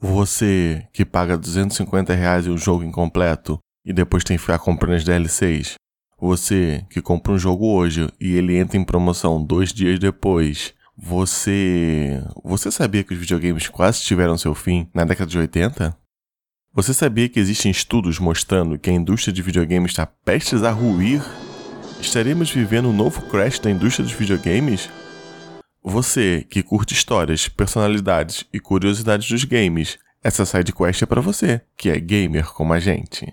Você que paga 250 reais em um jogo incompleto e depois tem que ficar comprando as DLCs. Você que compra um jogo hoje e ele entra em promoção dois dias depois. Você. Você sabia que os videogames quase tiveram seu fim na década de 80? Você sabia que existem estudos mostrando que a indústria de videogames está prestes a ruir? Estaremos vivendo um novo crash da indústria dos videogames? Você que curte histórias, personalidades e curiosidades dos games, essa side quest é para você, que é gamer como a gente.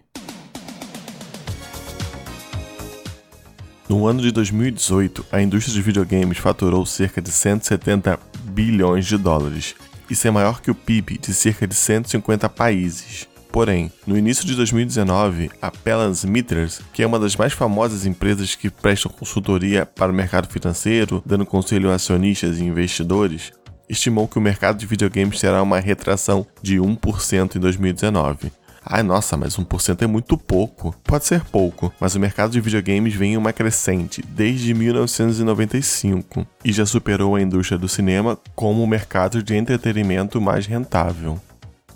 No ano de 2018, a indústria de videogames faturou cerca de 170 bilhões de dólares. Isso é maior que o PIB de cerca de 150 países. Porém, no início de 2019, a Pelance Meters, que é uma das mais famosas empresas que prestam consultoria para o mercado financeiro, dando conselho a acionistas e investidores, estimou que o mercado de videogames terá uma retração de 1% em 2019. Ai, nossa, mas 1% é muito pouco. Pode ser pouco, mas o mercado de videogames vem em uma crescente desde 1995 e já superou a indústria do cinema como o mercado de entretenimento mais rentável.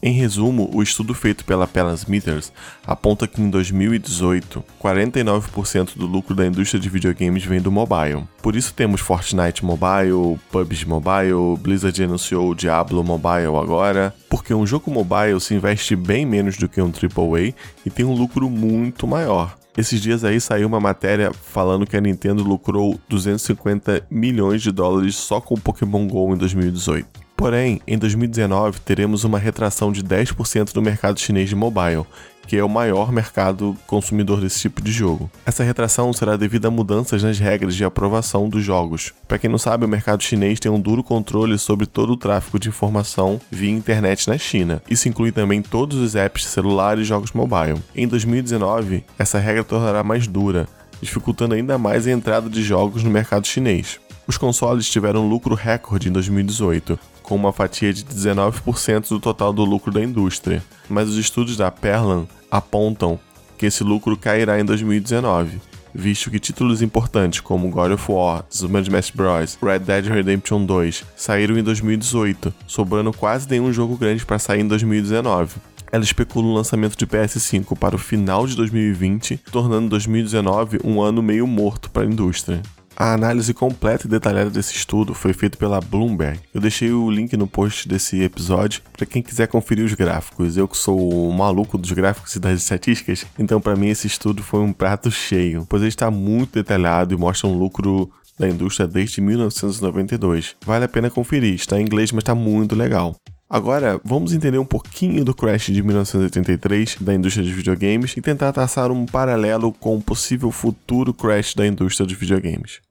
Em resumo, o estudo feito pela Pelance Meters aponta que em 2018, 49% do lucro da indústria de videogames vem do mobile. Por isso temos Fortnite Mobile, PUBG Mobile, Blizzard anunciou Diablo Mobile agora, porque um jogo mobile se investe bem menos do que um AAA e tem um lucro muito maior. Esses dias aí saiu uma matéria falando que a Nintendo lucrou 250 milhões de dólares só com Pokémon GO em 2018. Porém, em 2019 teremos uma retração de 10% do mercado chinês de mobile, que é o maior mercado consumidor desse tipo de jogo. Essa retração será devido a mudanças nas regras de aprovação dos jogos. Para quem não sabe, o mercado chinês tem um duro controle sobre todo o tráfego de informação via internet na China. Isso inclui também todos os apps de celular e jogos mobile. Em 2019, essa regra tornará mais dura, dificultando ainda mais a entrada de jogos no mercado chinês. Os consoles tiveram lucro recorde em 2018, com uma fatia de 19% do total do lucro da indústria, mas os estudos da Perlan apontam que esse lucro cairá em 2019, visto que títulos importantes como God of War, Super Smash Bros., Red Dead Redemption 2 saíram em 2018, sobrando quase nenhum jogo grande para sair em 2019. Ela especula o lançamento de PS5 para o final de 2020, tornando 2019 um ano meio morto para a indústria. A análise completa e detalhada desse estudo foi feita pela Bloomberg. Eu deixei o link no post desse episódio para quem quiser conferir os gráficos. Eu que sou o maluco dos gráficos e das estatísticas, então para mim esse estudo foi um prato cheio, pois ele está muito detalhado e mostra um lucro da indústria desde 1992. Vale a pena conferir, está em inglês, mas está muito legal. Agora, vamos entender um pouquinho do crash de 1983 da indústria de videogames e tentar traçar um paralelo com o possível futuro crash da indústria de videogames.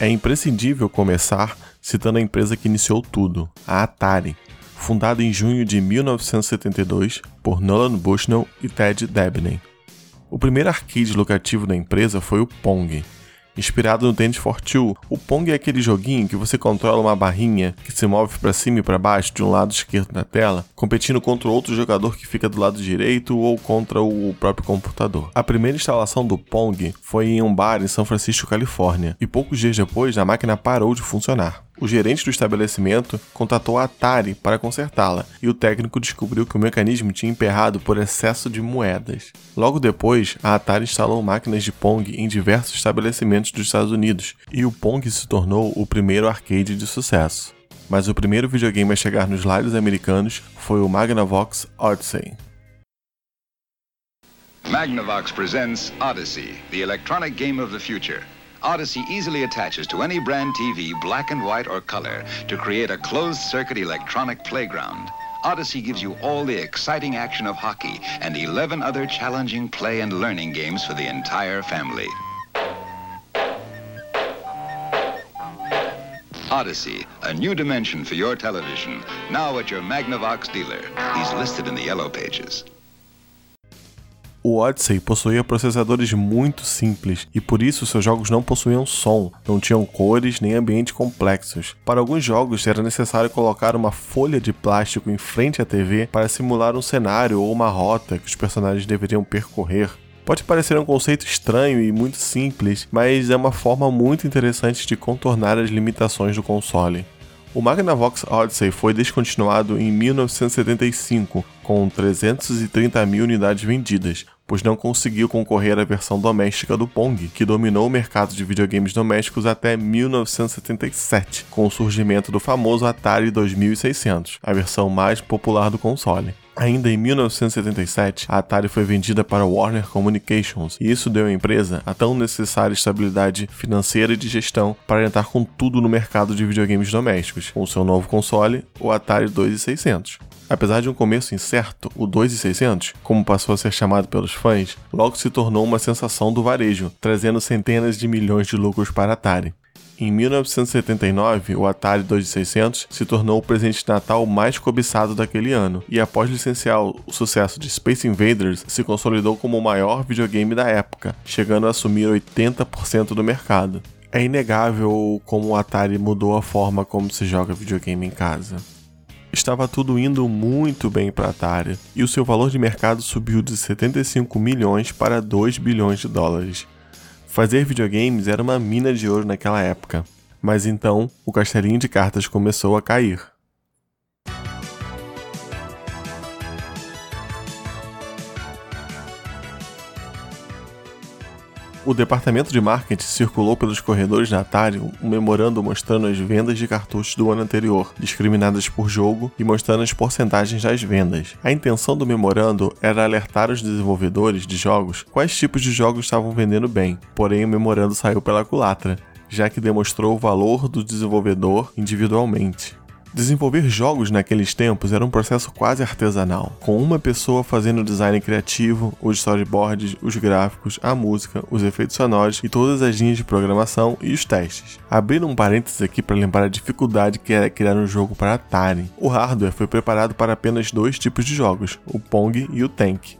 É imprescindível começar citando a empresa que iniciou tudo, a Atari, fundada em junho de 1972 por Nolan Bushnell e Ted Dabney. O primeiro arcade lucrativo da empresa foi o Pong, Inspirado no Tennis for Two, o Pong é aquele joguinho que você controla uma barrinha que se move para cima e para baixo de um lado esquerdo da tela, competindo contra outro jogador que fica do lado direito ou contra o próprio computador. A primeira instalação do Pong foi em um bar em São Francisco, Califórnia, e poucos dias depois a máquina parou de funcionar. O gerente do estabelecimento contatou a Atari para consertá-la e o técnico descobriu que o mecanismo tinha emperrado por excesso de moedas. Logo depois, a Atari instalou máquinas de Pong em diversos estabelecimentos dos Estados Unidos e o Pong se tornou o primeiro arcade de sucesso. Mas o primeiro videogame a chegar nos lares americanos foi o Magnavox Odyssey. Magnavox presents Odyssey, the electronic game of the future. Odyssey easily attaches to any brand TV, black and white or color, to create a closed-circuit electronic playground. Odyssey gives you all the exciting action of hockey and 11 other challenging play and learning games for the entire family. Odyssey, a new dimension for your television, now at your Magnavox dealer. He's listed in the yellow pages. O Odyssey possuía processadores muito simples e por isso seus jogos não possuíam som, não tinham cores nem ambientes complexos. Para alguns jogos era necessário colocar uma folha de plástico em frente à TV para simular um cenário ou uma rota que os personagens deveriam percorrer. Pode parecer um conceito estranho e muito simples, mas é uma forma muito interessante de contornar as limitações do console. O Magnavox Odyssey foi descontinuado em 1975, com 330 mil unidades vendidas, pois não conseguiu concorrer à versão doméstica do Pong, que dominou o mercado de videogames domésticos até 1977, com o surgimento do famoso Atari 2600, a versão mais popular do console. Ainda em 1977, a Atari foi vendida para Warner Communications, e isso deu à empresa a tão necessária estabilidade financeira e de gestão para entrar com tudo no mercado de videogames domésticos, com seu novo console, o Atari 2600. Apesar de um começo incerto, o 2600, como passou a ser chamado pelos fãs, logo se tornou uma sensação do varejo, trazendo centenas de milhões de lucros para a Atari. Em 1979, o Atari 2600 se tornou o presente de Natal mais cobiçado daquele ano, e após licenciar o sucesso de Space Invaders, se consolidou como o maior videogame da época, chegando a assumir 80% do mercado. É inegável como o Atari mudou a forma como se joga videogame em casa. Estava tudo indo muito bem para a Atari, e o seu valor de mercado subiu de 75 milhões para 2 bilhões de dólares, Fazer videogames era uma mina de ouro naquela época, mas então o castelinho de cartas começou a cair. O departamento de marketing circulou pelos corredores da Atari um memorando mostrando as vendas de cartuchos do ano anterior, discriminadas por jogo e mostrando as porcentagens das vendas. A intenção do memorando era alertar os desenvolvedores de jogos quais tipos de jogos estavam vendendo bem, porém o memorando saiu pela culatra, já que demonstrou o valor do desenvolvedor individualmente. Desenvolver jogos naqueles tempos era um processo quase artesanal, com uma pessoa fazendo o design criativo, os storyboards, os gráficos, a música, os efeitos sonoros e todas as linhas de programação e os testes. Abrindo um parênteses aqui para lembrar a dificuldade que era criar um jogo para Atari. O hardware foi preparado para apenas dois tipos de jogos, o Pong e o Tank.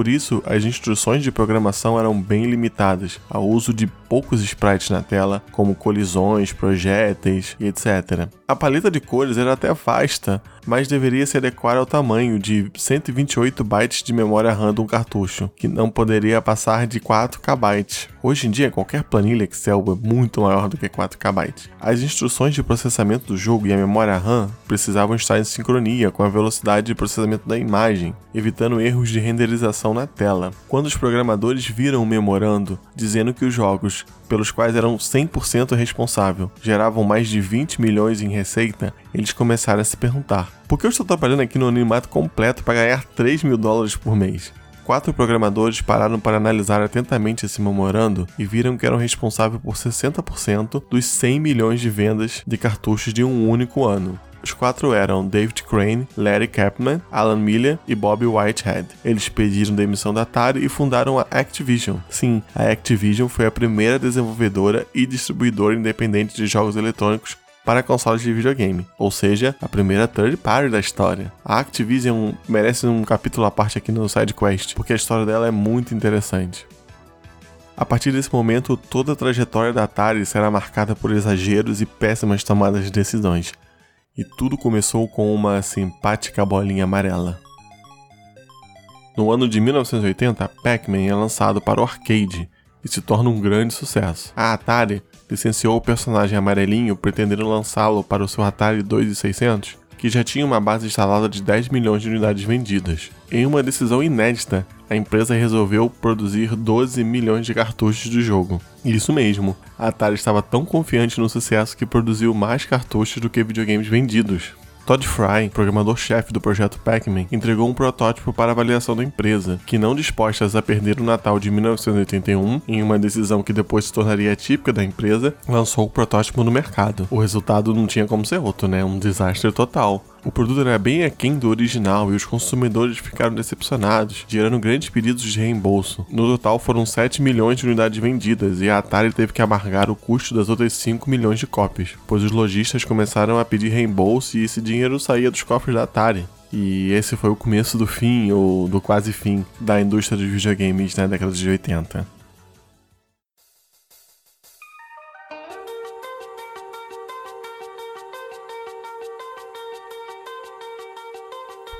Por isso, as instruções de programação eram bem limitadas ao uso de poucos sprites na tela, como colisões, projéteis e etc. A paleta de cores era até vasta, mas deveria se adequar ao tamanho de 128 bytes de memória RAM de um cartucho, que não poderia passar de 4 KB. Hoje em dia, qualquer planilha Excel é muito maior do que 4 KB. As instruções de processamento do jogo e a memória RAM precisavam estar em sincronia com a velocidade de processamento da imagem, evitando erros de renderização na tela. Quando os programadores viram o memorando dizendo que os jogos pelos quais eram 100% responsável, geravam mais de 20 milhões em receita, eles começaram a se perguntar: por que eu estou trabalhando aqui no animato completo para ganhar 3 mil dólares por mês? Quatro programadores pararam para analisar atentamente esse memorando e viram que eram responsáveis por 60% dos 100 milhões de vendas de cartuchos de um único ano. Os quatro eram David Crane, Larry Kaplan, Alan Miller e Bob Whitehead. Eles pediram demissão da Atari e fundaram a Activision. Sim, a Activision foi a primeira desenvolvedora e distribuidora independente de jogos eletrônicos para consoles de videogame, ou seja, a primeira third party da história. A Activision merece um capítulo à parte aqui no SideQuest, porque a história dela é muito interessante. A partir desse momento, toda a trajetória da Atari será marcada por exageros e péssimas tomadas de decisões. E tudo começou com uma simpática bolinha amarela. No ano de 1980, Pac-Man é lançado para o arcade e se torna um grande sucesso. A Atari licenciou o personagem amarelinho pretendendo lançá-lo para o seu Atari 2600, que já tinha uma base instalada de 10 milhões de unidades vendidas. Em uma decisão inédita, a empresa resolveu produzir 12 milhões de cartuchos do jogo. Isso mesmo, a Atari estava tão confiante no sucesso que produziu mais cartuchos do que videogames vendidos. Todd Fry, programador-chefe do projeto Pac-Man, entregou um protótipo para avaliação da empresa, que não dispostas a perder o Natal de 1981, em uma decisão que depois se tornaria típica da empresa, lançou o protótipo no mercado. O resultado não tinha como ser outro, né? Um desastre total. O produto era bem aquém do original e os consumidores ficaram decepcionados, gerando grandes pedidos de reembolso. No total foram 7 milhões de unidades vendidas e a Atari teve que amargar o custo das outras 5 milhões de cópias, pois os lojistas começaram a pedir reembolso e esse dinheiro saía dos cofres da Atari. E esse foi o começo do fim, ou do quase fim, da indústria dos videogames na década de 80.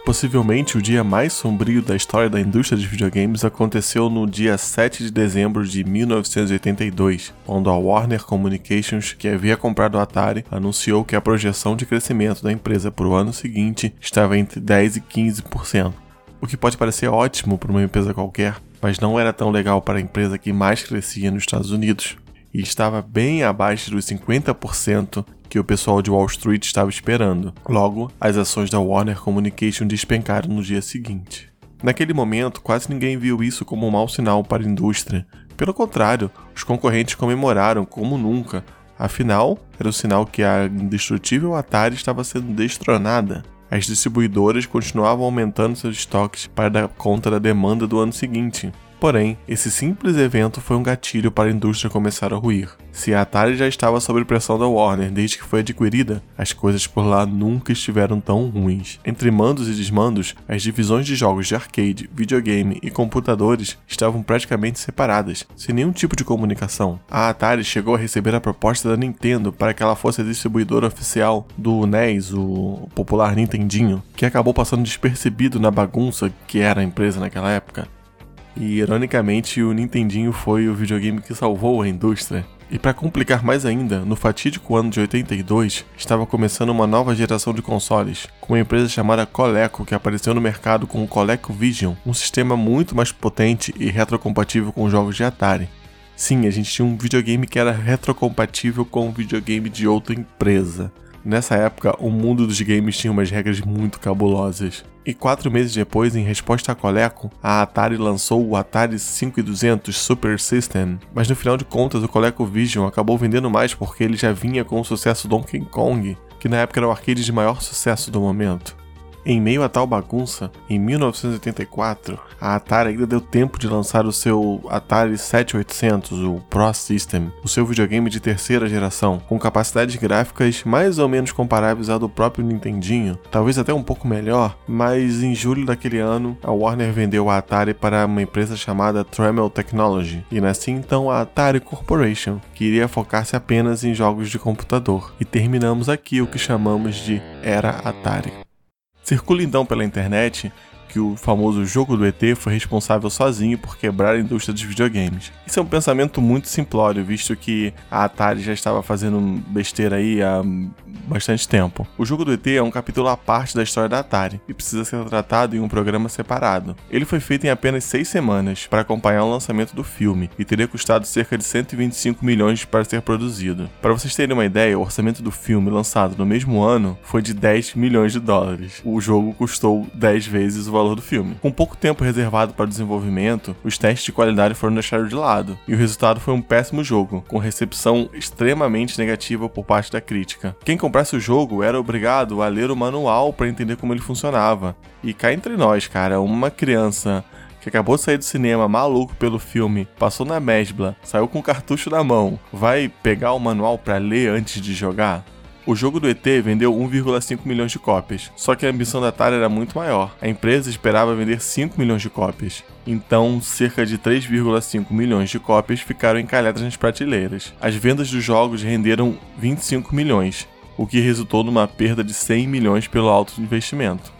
Possivelmente o dia mais sombrio da história da indústria de videogames aconteceu no dia 7 de dezembro de 1982, quando a Warner Communications, que havia comprado a Atari, anunciou que a projeção de crescimento da empresa para o ano seguinte estava entre 10 e 15%. O que pode parecer ótimo para uma empresa qualquer, mas não era tão legal para a empresa que mais crescia nos Estados Unidos e estava bem abaixo dos 50% que o pessoal de Wall Street estava esperando. Logo, as ações da Warner Communication despencaram no dia seguinte. Naquele momento, quase ninguém viu isso como um mau sinal para a indústria. Pelo contrário, os concorrentes comemoraram como nunca. Afinal, era o sinal que a indestrutível Atari estava sendo destronada. As distribuidoras continuavam aumentando seus estoques para dar conta da demanda do ano seguinte. Porém, esse simples evento foi um gatilho para a indústria começar a ruir. Se a Atari já estava sob pressão da Warner desde que foi adquirida, as coisas por lá nunca estiveram tão ruins. Entre mandos e desmandos, as divisões de jogos de arcade, videogame e computadores estavam praticamente separadas, sem nenhum tipo de comunicação. A Atari chegou a receber a proposta da Nintendo para que ela fosse a distribuidora oficial do NES, o popular Nintendinho, que acabou passando despercebido na bagunça que era a empresa naquela época. E ironicamente, o Nintendinho foi o videogame que salvou a indústria. E para complicar mais ainda, no fatídico ano de 82, estava começando uma nova geração de consoles, com uma empresa chamada Coleco que apareceu no mercado com o Coleco Vision, um sistema muito mais potente e retrocompatível com jogos de Atari. Sim, a gente tinha um videogame que era retrocompatível com um videogame de outra empresa. Nessa época, o mundo dos games tinha umas regras muito cabulosas. E quatro meses depois, em resposta a Coleco, a Atari lançou o Atari 5200 Super System. Mas no final de contas, o ColecoVision acabou vendendo mais porque ele já vinha com o sucesso Donkey Kong, que na época era o arcade de maior sucesso do momento. Em meio a tal bagunça, em 1984, a Atari ainda deu tempo de lançar o seu Atari 7800, o Pro System, o seu videogame de terceira geração, com capacidades gráficas mais ou menos comparáveis à do próprio Nintendinho, talvez até um pouco melhor, mas em julho daquele ano, a Warner vendeu a Atari para uma empresa chamada Tremel Technology, e nascia então a Atari Corporation, que iria focar-se apenas em jogos de computador. E terminamos aqui o que chamamos de Era Atari. Circula então pela internet que o famoso jogo do ET foi responsável sozinho por quebrar a indústria dos videogames. Isso é um pensamento muito simplório, visto que a Atari já estava fazendo besteira aí há bastante tempo. O jogo do ET é um capítulo à parte da história da Atari e precisa ser tratado em um programa separado. Ele foi feito em apenas seis semanas para acompanhar o lançamento do filme e teria custado cerca de 125 milhões para ser produzido. Para vocês terem uma ideia, o orçamento do filme lançado no mesmo ano foi de 10 milhões de dólares. O jogo custou 10 vezes o valor do filme. Com pouco tempo reservado para o desenvolvimento, os testes de qualidade foram deixados de lado e o resultado foi um péssimo jogo, com recepção extremamente negativa por parte da crítica. Quem comprasse o jogo era obrigado a ler o manual para entender como ele funcionava. E cá entre nós, cara, uma criança que acabou de sair do cinema maluco pelo filme, passou na mesbla, saiu com o cartucho na mão, vai pegar o manual para ler antes de jogar? O jogo do ET vendeu 1,5 milhões de cópias, só que a ambição da Atari era muito maior. A empresa esperava vender 5 milhões de cópias. Então, cerca de 3,5 milhões de cópias ficaram encalhadas nas prateleiras. As vendas dos jogos renderam 25 milhões, o que resultou numa perda de 100 milhões pelo alto investimento.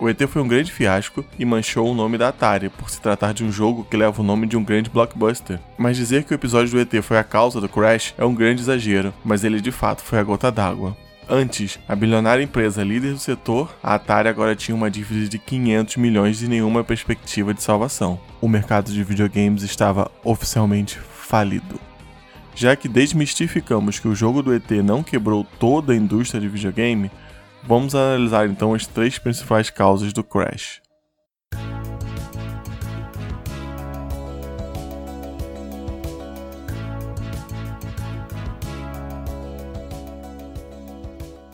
O ET foi um grande fiasco e manchou o nome da Atari por se tratar de um jogo que leva o nome de um grande blockbuster. Mas dizer que o episódio do ET foi a causa do crash é um grande exagero, mas ele de fato foi a gota d'água. Antes, a bilionária empresa líder do setor, a Atari agora tinha uma dívida de 500 milhões e nenhuma perspectiva de salvação. O mercado de videogames estava oficialmente falido. Já que desmistificamos que o jogo do ET não quebrou toda a indústria de videogame, Vamos analisar então as três principais causas do crash.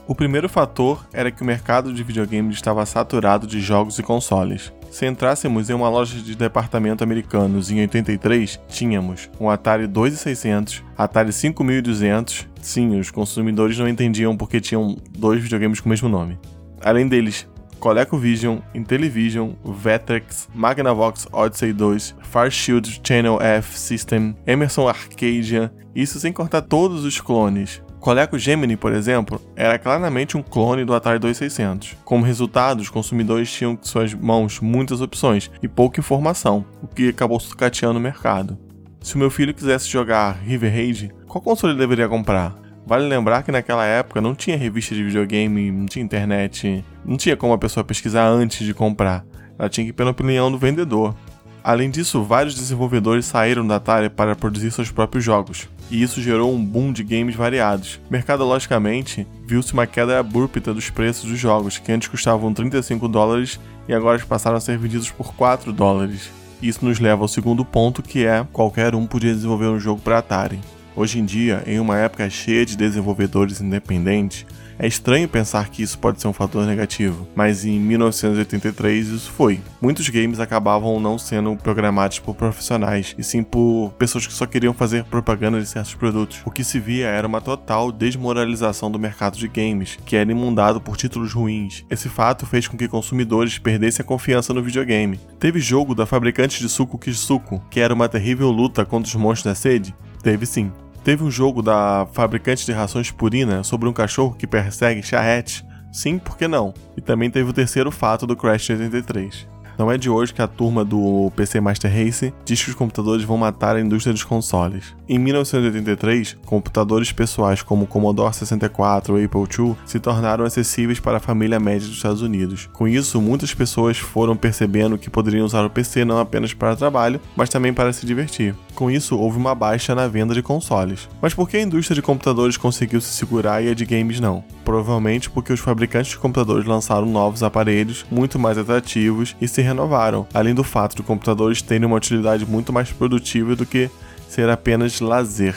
O primeiro fator era que o mercado de videogames estava saturado de jogos e consoles. Se entrássemos em uma loja de departamento americanos em 83, tínhamos um Atari 2600, Atari 5200. Sim, os consumidores não entendiam porque tinham dois videogames com o mesmo nome. Além deles, ColecoVision, Intellivision, Vectrex, Magnavox Odyssey 2, Farshield Channel F System, Emerson Arcadia, isso sem cortar todos os clones, Coleco Gemini, por exemplo, era claramente um clone do Atari 2600. Como resultado, os consumidores tinham em suas mãos muitas opções e pouca informação, o que acabou sucateando o mercado. Se o meu filho quisesse jogar River Raid, qual console ele deveria comprar? Vale lembrar que naquela época não tinha revista de videogame, não tinha internet, não tinha como a pessoa pesquisar antes de comprar. Ela tinha que ir pela opinião do vendedor. Além disso, vários desenvolvedores saíram da Atari para produzir seus próprios jogos, e isso gerou um boom de games variados. Mercadologicamente, viu-se uma queda abrupta dos preços dos jogos, que antes custavam 35 dólares e agora passaram a ser vendidos por 4 dólares. Isso nos leva ao segundo ponto, que é qualquer um podia desenvolver um jogo para Atari. Hoje em dia, em uma época cheia de desenvolvedores independentes, é estranho pensar que isso pode ser um fator negativo, mas em 1983 isso foi. Muitos games acabavam não sendo programados por profissionais, e sim por pessoas que só queriam fazer propaganda de certos produtos. O que se via era uma total desmoralização do mercado de games, que era imundado por títulos ruins. Esse fato fez com que consumidores perdessem a confiança no videogame. Teve jogo da fabricante de suco Kisuko, que era uma terrível luta contra os monstros da sede? Teve sim. Teve um jogo da fabricante de rações Purina sobre um cachorro que persegue charrete? Sim, por que não? E também teve o terceiro fato do Crash 83. Não é de hoje que a turma do PC Master Race diz que os computadores vão matar a indústria dos consoles. Em 1983, computadores pessoais como o Commodore 64 ou Apple II se tornaram acessíveis para a família média dos Estados Unidos. Com isso, muitas pessoas foram percebendo que poderiam usar o PC não apenas para trabalho, mas também para se divertir. Com isso, houve uma baixa na venda de consoles. Mas por que a indústria de computadores conseguiu se segurar e a de games não? Provavelmente porque os fabricantes de computadores lançaram novos aparelhos muito mais atrativos e se renovaram, além do fato de computadores terem uma utilidade muito mais produtiva do que ser apenas lazer.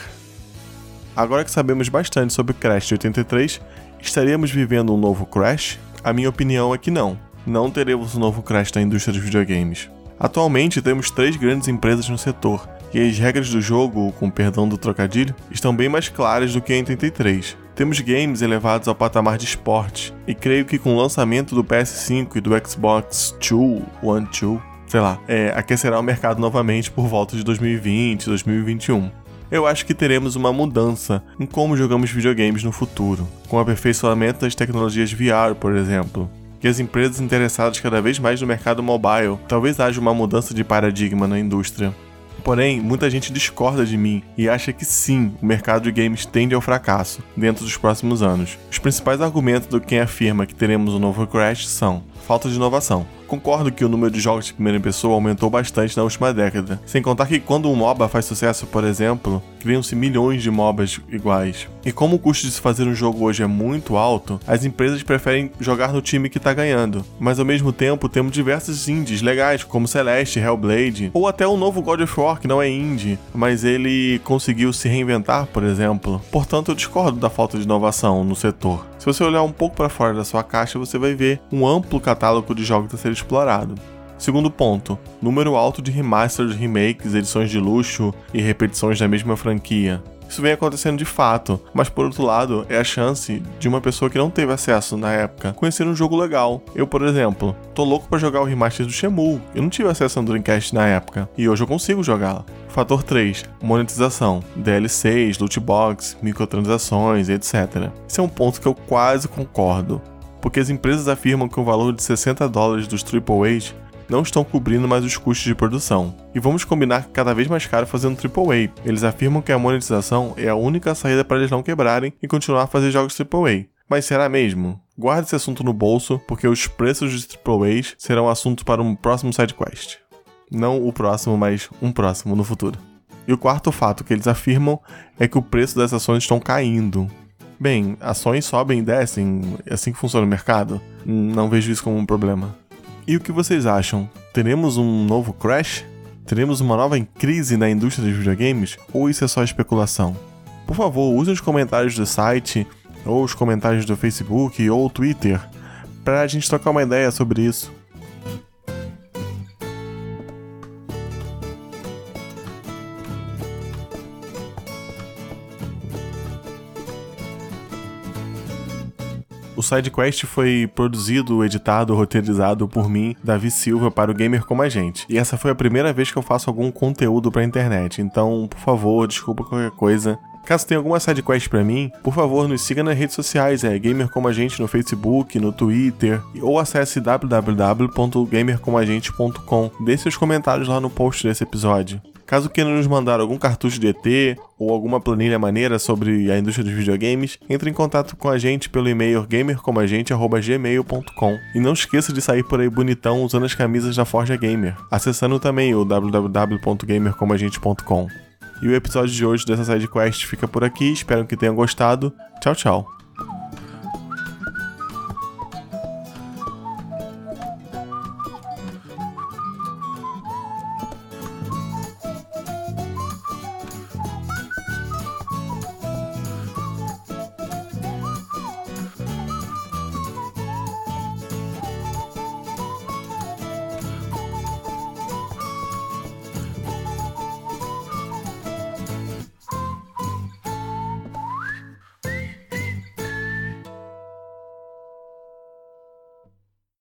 Agora que sabemos bastante sobre Crash de 83, estaríamos vivendo um novo Crash? A minha opinião é que não. Não teremos um novo Crash na indústria dos videogames. Atualmente temos três grandes empresas no setor, e as regras do jogo, com perdão do trocadilho, estão bem mais claras do que em 83. Temos games elevados ao patamar de esporte, e creio que com o lançamento do PS5 e do Xbox Two, One Two, sei lá, é, aquecerá o mercado novamente por volta de 2020, 2021. Eu acho que teremos uma mudança em como jogamos videogames no futuro, com o aperfeiçoamento das tecnologias VR, por exemplo, que as empresas interessadas cada vez mais no mercado mobile, talvez haja uma mudança de paradigma na indústria. Porém, muita gente discorda de mim e acha que sim, o mercado de games tende ao fracasso dentro dos próximos anos. Os principais argumentos do quem afirma que teremos um novo Crash são falta de inovação. Concordo que o número de jogos de primeira pessoa aumentou bastante na última década, sem contar que quando um MOBA faz sucesso, por exemplo, criam-se milhões de MOBAs iguais. E como o custo de se fazer um jogo hoje é muito alto, as empresas preferem jogar no time que está ganhando. Mas ao mesmo tempo temos diversos indies legais, como Celeste, Hellblade, ou até o novo God of War, que não é indie, mas ele conseguiu se reinventar, por exemplo. Portanto, eu discordo da falta de inovação no setor. Se você olhar um pouco para fora da sua caixa, você vai ver um amplo catálogo de jogos a ser explorado. Segundo ponto, número alto de remasters, remakes, edições de luxo e repetições da mesma franquia. Isso vem acontecendo de fato, mas por outro lado, é a chance de uma pessoa que não teve acesso na época conhecer um jogo legal. Eu, por exemplo, tô louco para jogar o remaster do Shenmue. Eu não tive acesso ao Dreamcast na época e hoje eu consigo jogá-la. Fator 3. Monetização. DLCs, lootbox, microtransações, etc. Esse é um ponto que eu quase concordo, porque as empresas afirmam que o valor de 60 dólares dos AAAs não estão cobrindo mais os custos de produção. E vamos combinar que cada vez mais caro fazendo AAA. Eles afirmam que a monetização é a única saída para eles não quebrarem e continuar a fazer jogos AAA. Mas será mesmo? Guarde esse assunto no bolso, porque os preços de AAAs serão assunto para um próximo sidequest. Não o próximo, mas um próximo no futuro. E o quarto fato que eles afirmam é que o preço das ações estão caindo. Bem, ações sobem e descem, é assim que funciona o mercado. Não vejo isso como um problema. E o que vocês acham? Teremos um novo crash? Teremos uma nova crise na indústria dos videogames? Ou isso é só especulação? Por favor, use os comentários do site, ou os comentários do Facebook ou Twitter, para a gente trocar uma ideia sobre isso. O SideQuest foi produzido, editado, roteirizado por mim, Davi Silva, para o Gamer Como a Gente. E essa foi a primeira vez que eu faço algum conteúdo pra internet, então, por favor, desculpa qualquer coisa. Caso tenha alguma sidequest para mim, por favor, nos siga nas redes sociais, é Gamer Como a Gente no Facebook, no Twitter, ou acesse www.gamercomagente.com. Deixe seus comentários lá no post desse episódio. Caso queira nos mandar algum cartucho de ET ou alguma planilha maneira sobre a indústria dos videogames, entre em contato com a gente pelo e-mail gamercomagente.gmail.com e não esqueça de sair por aí bonitão usando as camisas da Forja Gamer, acessando também o www.gamercomagente.com. E o episódio de hoje dessa sidequest fica por aqui, espero que tenham gostado. Tchau, tchau.